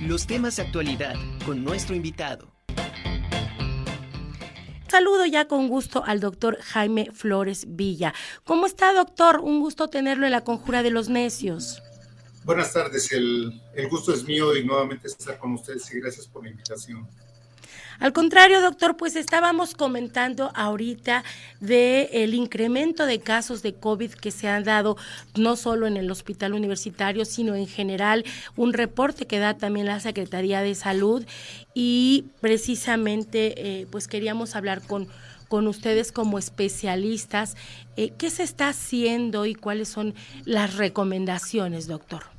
Los temas de actualidad con nuestro invitado. Saludo ya con gusto al doctor Jaime Flores Villa. ¿Cómo está, doctor? Un gusto tenerlo en la Conjura de los Necios. Buenas tardes, el, el gusto es mío y nuevamente estar con ustedes y gracias por la invitación. Al contrario, doctor, pues estábamos comentando ahorita de el incremento de casos de COVID que se han dado no solo en el hospital universitario, sino en general, un reporte que da también la Secretaría de Salud y precisamente eh, pues queríamos hablar con con ustedes como especialistas, eh, ¿qué se está haciendo y cuáles son las recomendaciones, doctor?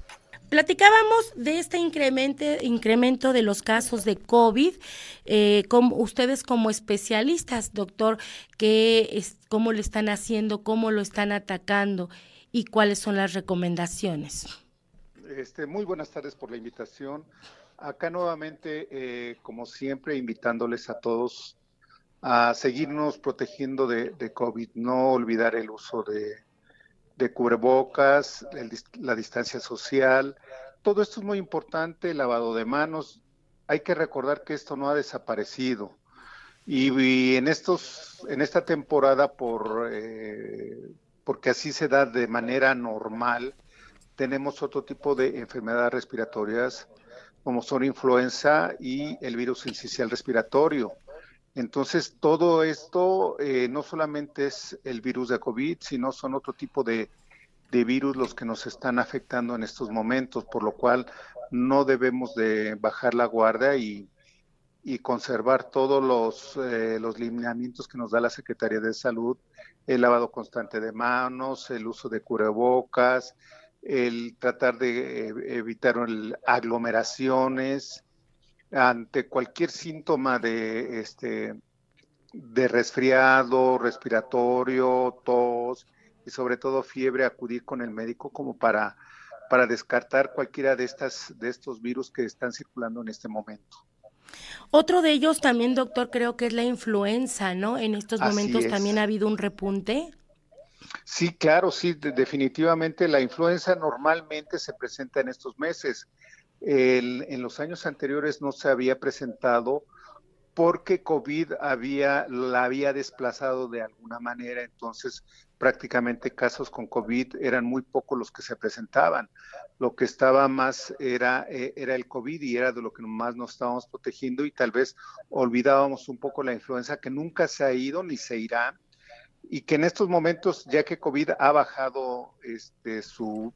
Platicábamos de este incremento, de los casos de COVID, eh, como ustedes como especialistas, doctor, ¿qué es, ¿cómo lo están haciendo, cómo lo están atacando y cuáles son las recomendaciones? Este, muy buenas tardes por la invitación. Acá nuevamente, eh, como siempre, invitándoles a todos a seguirnos protegiendo de, de COVID, no olvidar el uso de, de cubrebocas, la distancia social, todo esto es muy importante, el lavado de manos. Hay que recordar que esto no ha desaparecido. Y, en estos, en esta temporada, por eh, porque así se da de manera normal, tenemos otro tipo de enfermedades respiratorias, como son influenza y el virus incisional respiratorio. Entonces, todo esto eh, no solamente es el virus de COVID, sino son otro tipo de, virus los que nos están afectando en estos momentos, por lo cual no debemos de bajar la guardia y, conservar todos los, eh, los lineamientos que nos da la Secretaría de Salud, el lavado constante de manos, el uso de cubrebocas, el tratar de eh, evitar aglomeraciones, ante cualquier síntoma de este de resfriado, respiratorio, tos y sobre todo fiebre, acudir con el médico como para, para descartar cualquiera de estas de estos virus que están circulando en este momento. Otro de ellos también, doctor, creo que es la influenza, ¿no? En estos momentos también ha habido un repunte. Sí, claro, sí, definitivamente la influenza normalmente se presenta en estos meses en los años anteriores no se había presentado porque COVID había, la había desplazado de alguna manera, entonces prácticamente casos con COVID eran muy pocos los que se presentaban. Lo que estaba más era, eh, era el COVID y era de lo que más nos estábamos protegiendo y tal vez olvidábamos un poco la influenza que nunca se ha ido ni se irá y que en estos momentos, ya que COVID ha bajado este, su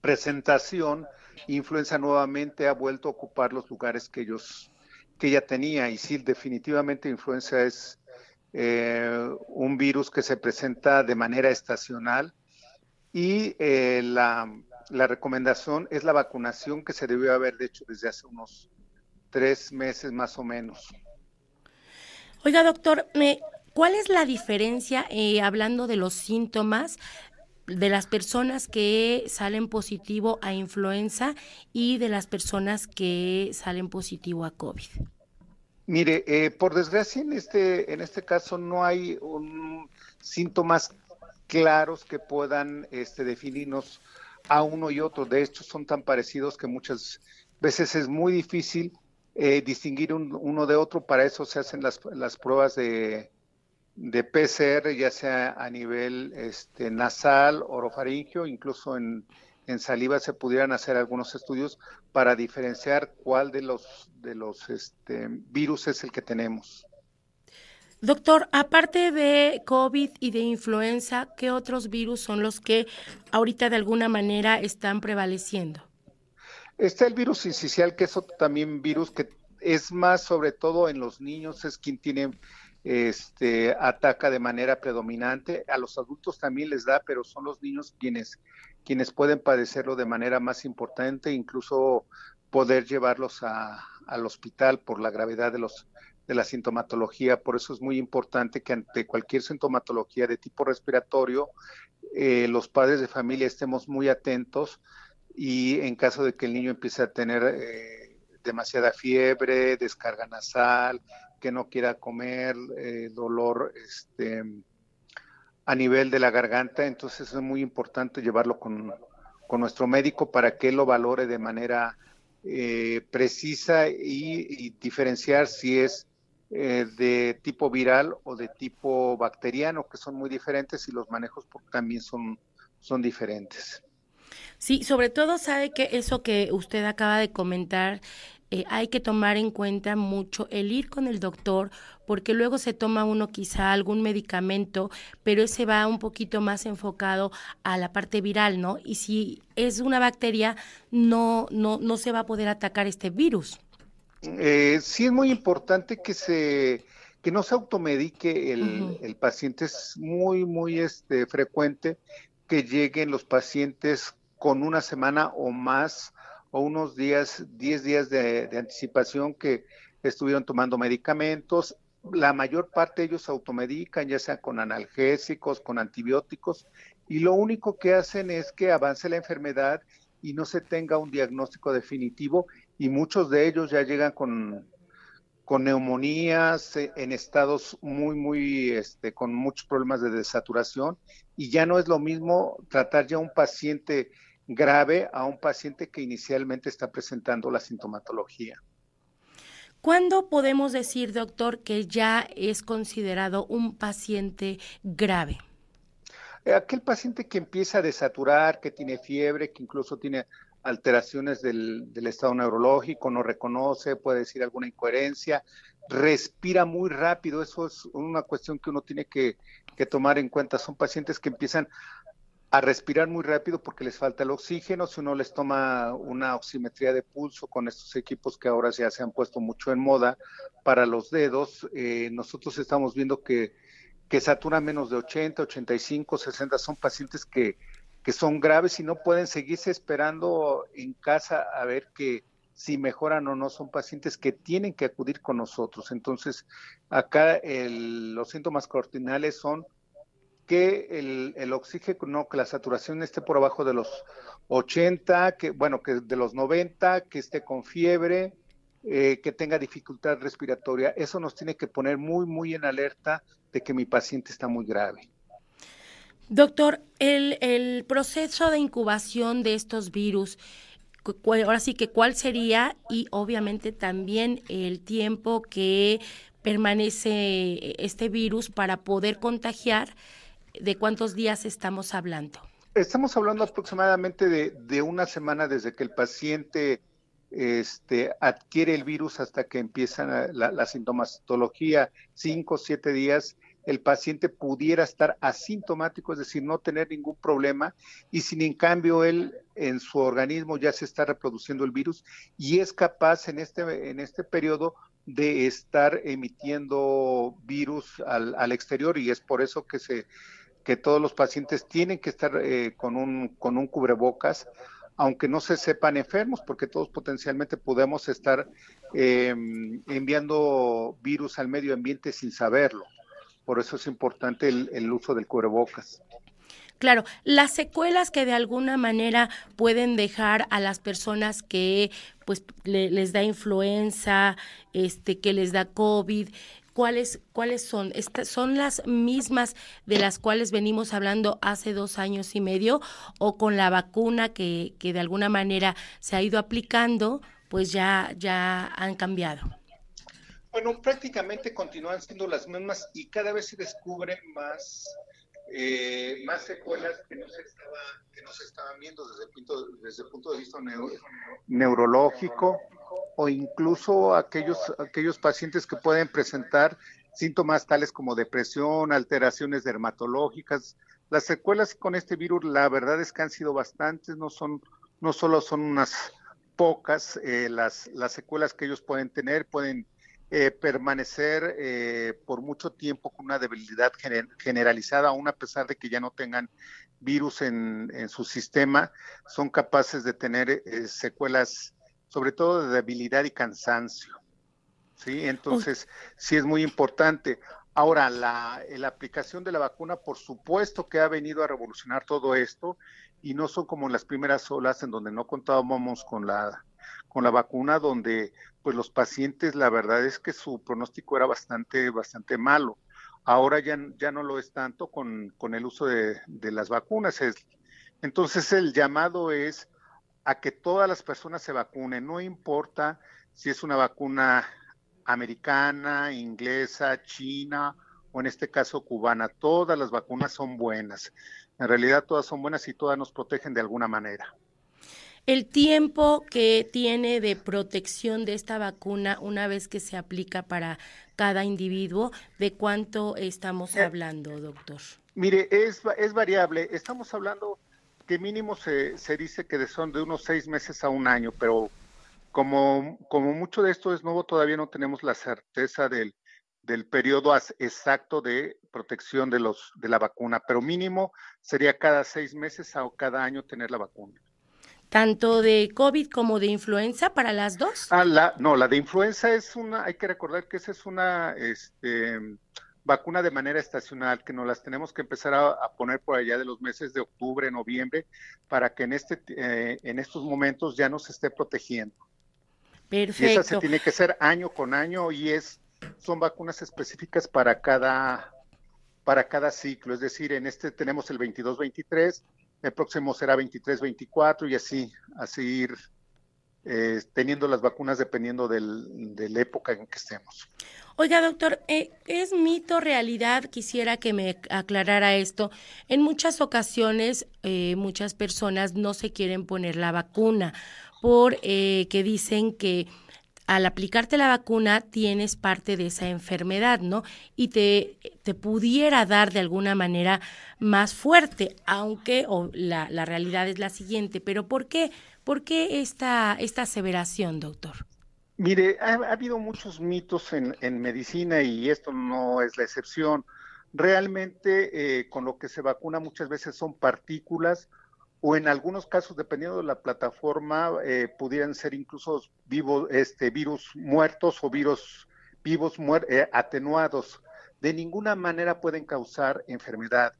presentación, influenza nuevamente ha vuelto a ocupar los lugares que ellos que ya tenía y sí definitivamente influenza es eh, un virus que se presenta de manera estacional y eh, la, la, recomendación es la vacunación que se debió haber hecho desde hace unos tres meses más o menos. Oiga, doctor, ¿cuál es la diferencia, eh, hablando de los síntomas, de las personas que salen positivo a influenza y de las personas que salen positivo a COVID? Mire, eh, por desgracia en este, en este caso no hay un, síntomas claros que puedan este, definirnos a uno y otro. De hecho, son tan parecidos que muchas veces es muy difícil eh, distinguir uno de otro. Para eso se hacen las, las pruebas de, de PCR, ya sea a nivel este, nasal, orofaringio, incluso en, saliva se pudieran hacer algunos estudios para diferenciar cuál de los, de los este, virus es el que tenemos. Doctor, aparte de COVID y de influenza, ¿qué otros virus son los que ahorita de alguna manera están prevaleciendo? Está el virus incisional, que es también virus que es más sobre todo en los niños, es quien tiene este, ataca de manera predominante. A los adultos también les da, pero son los niños quienes, quienes pueden padecerlo de manera más importante, incluso poder llevarlos a, al hospital por la gravedad de los de la sintomatología. Por eso es muy importante que ante cualquier sintomatología de tipo respiratorio, eh, los padres de familia estemos muy atentos y en caso de que el niño empiece a tener eh, demasiada fiebre, descarga nasal, que no quiera comer, eh, dolor este, a nivel de la garganta, entonces es muy importante llevarlo con, nuestro médico para que lo valore de manera eh, precisa y, diferenciar si es eh, de tipo viral o de tipo bacteriano, que son muy diferentes y los manejos también son, son diferentes. Sí, sobre todo sabe que eso que usted acaba de comentar, eh, hay que tomar en cuenta mucho el ir con el doctor, porque luego se toma uno quizá algún medicamento, pero ese va un poquito más enfocado a la parte viral, ¿no? Y si es una bacteria, no, no, no se va a poder atacar este virus. Eh, sí es muy importante que se que no se automedique el, el paciente. Es muy, muy este, frecuente que lleguen los pacientes con una semana o más o unos días, 10 días de, anticipación que estuvieron tomando medicamentos. La mayor parte de ellos automedican, ya sea con analgésicos, con antibióticos, y lo único que hacen es que avance la enfermedad y no se tenga un diagnóstico definitivo, y muchos de ellos ya llegan con, con neumonías, en estados muy, muy, este, con muchos problemas de desaturación, y ya no es lo mismo tratar ya un paciente grave a un paciente que inicialmente está presentando la sintomatología. ¿Cuándo podemos decir, doctor, que ya es considerado un paciente grave? Eh, aquel paciente que empieza a desaturar, que tiene fiebre, que incluso tiene alteraciones del, estado neurológico, no reconoce, puede decir alguna incoherencia, respira muy rápido, eso es una cuestión que uno tiene que, que tomar en cuenta. Son pacientes que empiezan a respirar muy rápido porque les falta el oxígeno. Si uno les toma una oximetría de pulso con estos equipos que ahora ya se han puesto mucho en moda para los dedos, eh, nosotros estamos viendo que, que saturan menos de 80, 85, 60. Son pacientes que, que son graves y no pueden seguirse esperando en casa a ver que si mejoran o no, son pacientes que tienen que acudir con nosotros. Entonces, acá los síntomas cardinales son que el, el, oxígeno, que la saturación esté por abajo de los 80, que bueno, que de los 90, que esté con fiebre, eh, que tenga dificultad respiratoria. Eso nos tiene que poner muy, muy en alerta de que mi paciente está muy grave. Doctor, el, el proceso de incubación de estos virus, ahora sí que cuál sería y obviamente también el tiempo que permanece este virus para poder contagiar ¿De cuántos días estamos hablando? Estamos hablando aproximadamente de, una semana desde que el paciente este, adquiere el virus hasta que empieza la, sintomatología, cinco o siete días, el paciente pudiera estar asintomático, es decir, no tener ningún problema, y sin en cambio él en su organismo ya se está reproduciendo el virus y es capaz en este, en este periodo de estar emitiendo virus al, al exterior y es por eso que se que todos los pacientes tienen que estar eh, con, un, con un cubrebocas, aunque no se sepan enfermos, porque todos potencialmente podemos estar em, enviando virus al medio ambiente sin saberlo. Por eso es importante el, uso del cubrebocas. Claro, las secuelas que de alguna manera pueden dejar a las personas que pues les da influenza, este que les da COVID, ¿Cuáles, cuáles son? ¿Son las mismas de las cuales venimos hablando hace dos años y medio o con la vacuna que, que de alguna manera se ha ido aplicando, pues ya, ya han cambiado? Bueno, prácticamente continúan siendo las mismas y cada vez se descubren más, eh, más secuelas que no, se estaba, que no se estaban viendo desde el punto, desde el punto de vista neurológico o incluso aquellos, aquellos pacientes que pueden presentar síntomas tales como depresión, alteraciones dermatológicas. Las secuelas con este virus, la verdad es que han sido bastantes, no son, no solo son unas pocas eh, las, las secuelas que ellos pueden tener, pueden eh, permanecer eh, por mucho tiempo con una debilidad generalizada, aún a pesar de que ya no tengan virus en, en su sistema, son capaces de tener secuelas sobre todo de debilidad y cansancio. ¿sí? Entonces, sí es muy importante. Ahora, la, la, aplicación de la vacuna, por supuesto que ha venido a revolucionar todo esto y no son como las primeras olas en donde no contábamos con la, con la vacuna, donde pues los pacientes, la verdad es que su pronóstico era bastante, bastante malo. Ahora ya, ya no lo es tanto con, con el uso de, de las vacunas. Es, entonces, el llamado es a que todas las personas se vacunen, no importa si es una vacuna americana, inglesa, china o en este caso cubana, todas las vacunas son buenas. En realidad todas son buenas y todas nos protegen de alguna manera. El tiempo que tiene de protección de esta vacuna una vez que se aplica para cada individuo, ¿de cuánto estamos eh, hablando, doctor? Mire, es, es variable. Estamos hablando que mínimo se, se dice que son de unos seis meses a un año, pero como, como mucho de esto es nuevo, todavía no tenemos la certeza del, del periodo exacto de protección de, los, de la vacuna, pero mínimo sería cada seis meses o cada año tener la vacuna. ¿Tanto de COVID como de influenza para las dos? Ah, la, no, la de influenza es una, hay que recordar que esa es una este, vacuna de manera estacional, que nos las tenemos que empezar a, poner por allá de los meses de octubre, noviembre, para que en, este, eh, en estos momentos ya nos esté protegiendo. Perfecto. Y esa se tiene que hacer año con año y es, son vacunas específicas para cada, para cada ciclo. Es decir, en este tenemos el 22-23, el próximo será 23-24 y así, así ir eh, teniendo las vacunas dependiendo del, de la época en que estemos. Oiga, doctor, eh, ¿es mito realidad? Quisiera que me aclarara esto. En muchas ocasiones, eh, muchas personas no se quieren poner la vacuna por que dicen que al aplicarte la vacuna tienes parte de esa enfermedad, ¿no? Y te, te pudiera dar de alguna manera más fuerte, aunque la, la realidad es la siguiente. Pero ¿por qué? ¿Por qué esta, esta aseveración, doctor? Mire, ha, habido muchos mitos en, en, medicina y esto no es la excepción. Realmente eh, con lo que se vacuna muchas veces son partículas o en algunos casos, dependiendo de la plataforma, eh, pudieran ser incluso vivos, este, virus muertos o virus vivos eh, atenuados. De ninguna manera pueden causar enfermedad.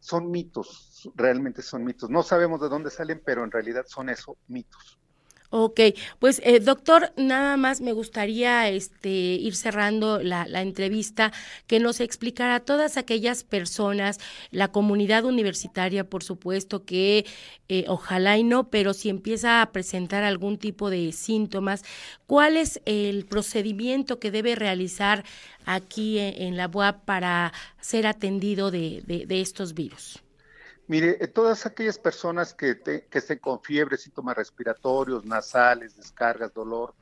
Son mitos, realmente son mitos. No sabemos de dónde salen, pero en realidad son eso, mitos. Ok, pues eh, doctor, nada más me gustaría este, ir cerrando la, entrevista, que nos explicara a todas aquellas personas, la comunidad universitaria, por supuesto, que eh, ojalá y no, pero si empieza a presentar algún tipo de síntomas, ¿cuál es el procedimiento que debe realizar aquí en, la UAP para ser atendido de, de estos virus? Mire, eh, todas aquellas personas que, que estén con fiebre, síntomas respiratorios, nasales, descargas, dolor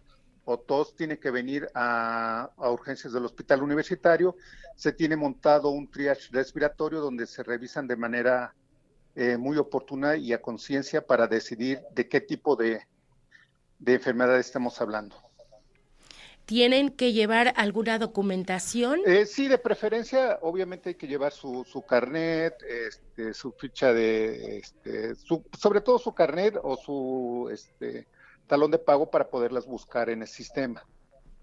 o tos, tienen que venir a, urgencias del hospital universitario. Se tiene montado un triage respiratorio donde se revisan de manera eh, muy oportuna y a conciencia para decidir de qué tipo de, de enfermedad estamos hablando. ¿Tienen que llevar alguna documentación? Eh, sí, de preferencia, obviamente hay que llevar su, su carnet, este, su ficha de, este, sobre todo su carnet o su este, talón de pago para poderlas buscar en el sistema.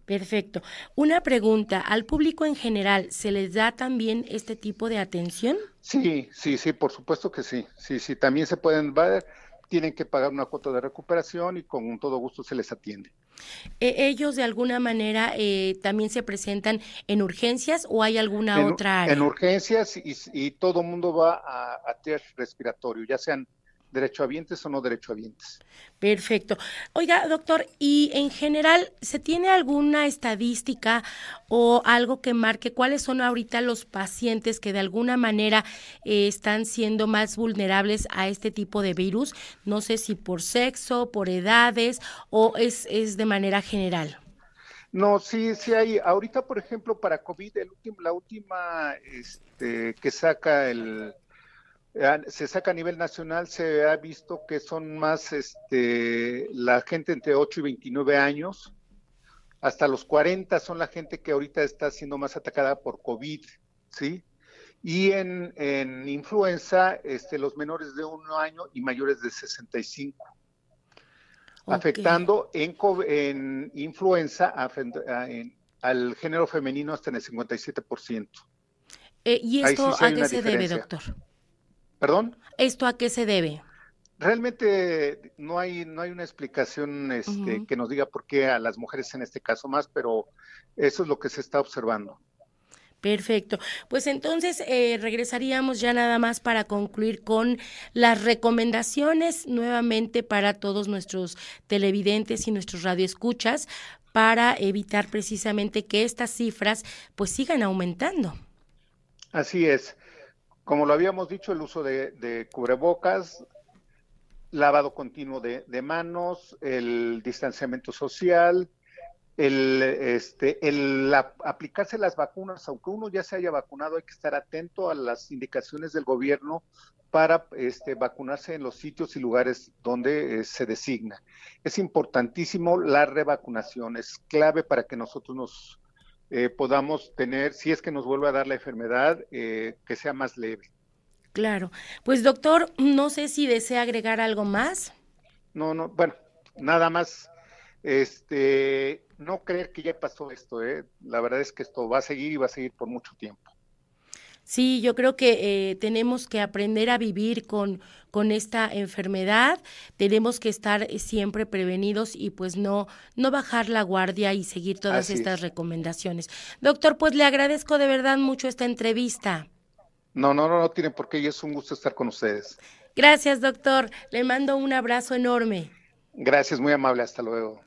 Perfecto. Una pregunta, ¿al público en general se les da también este tipo de atención? Sí, sí, sí, por supuesto que sí. Sí, sí, también se pueden ver, tienen que pagar una cuota de recuperación y con todo gusto se les atiende. E, ¿Ellos de alguna manera eh, también se presentan en urgencias o hay alguna otra área? En urgencias y, y todo mundo va a, a test respiratorio, ya sean derechohabientes o no derechohabientes. Perfecto. Oiga, doctor, ¿y en general se tiene alguna estadística o algo que marque cuáles son ahorita los pacientes que de alguna manera eh, están siendo más vulnerables a este tipo de virus? No sé si por sexo, por edades o es, es de manera general. No, sí, sí hay. Ahorita, por ejemplo, para COVID, el la última este, que saca el, se saca a nivel nacional, se ha visto que son más este, la gente entre 8 y 29 años, hasta los 40 son la gente que ahorita está siendo más atacada por COVID, ¿sí? Y en, en influenza, este, los menores de un año y mayores de 65. Afectando en, en influenza al género femenino hasta en el 57%. Eh, ¿Y esto a qué se debe, doctor? ¿Perdón? ¿Esto a qué se debe? Realmente no hay, no hay una explicación este, que nos diga por qué a las mujeres en este caso más, pero eso es lo que se está observando. Perfecto. Pues entonces eh, regresaríamos ya nada más para concluir con las recomendaciones nuevamente para todos nuestros televidentes y nuestros radioescuchas para evitar precisamente que estas cifras pues sigan aumentando. Así es. Como lo habíamos dicho, el uso de, cubrebocas, lavado continuo de, manos, el distanciamiento social, el, este, el aplicarse las vacunas, aunque uno ya se haya vacunado, hay que estar atento a las indicaciones del gobierno para este, vacunarse en los sitios y lugares donde eh, se designa. Es importantísimo la revacunación, es clave para que nosotros nos eh, podamos tener, si es que nos vuelve a dar la enfermedad, eh, que sea más leve. Claro. Pues doctor, no sé si desea agregar algo más. No, no, bueno, nada más. Este, no creer que ya pasó esto, ¿eh? La verdad es que esto va a seguir y va a seguir por mucho tiempo. Sí, yo creo que eh, tenemos que aprender a vivir con, con esta enfermedad, tenemos que estar eh, siempre prevenidos y pues no, no bajar la guardia y seguir todas estas recomendaciones. Doctor, pues le agradezco de verdad mucho esta entrevista. No, no, no, no tiene por qué y es un gusto estar con ustedes. Gracias, doctor. Le mando un abrazo enorme. Gracias, muy amable. Hasta luego.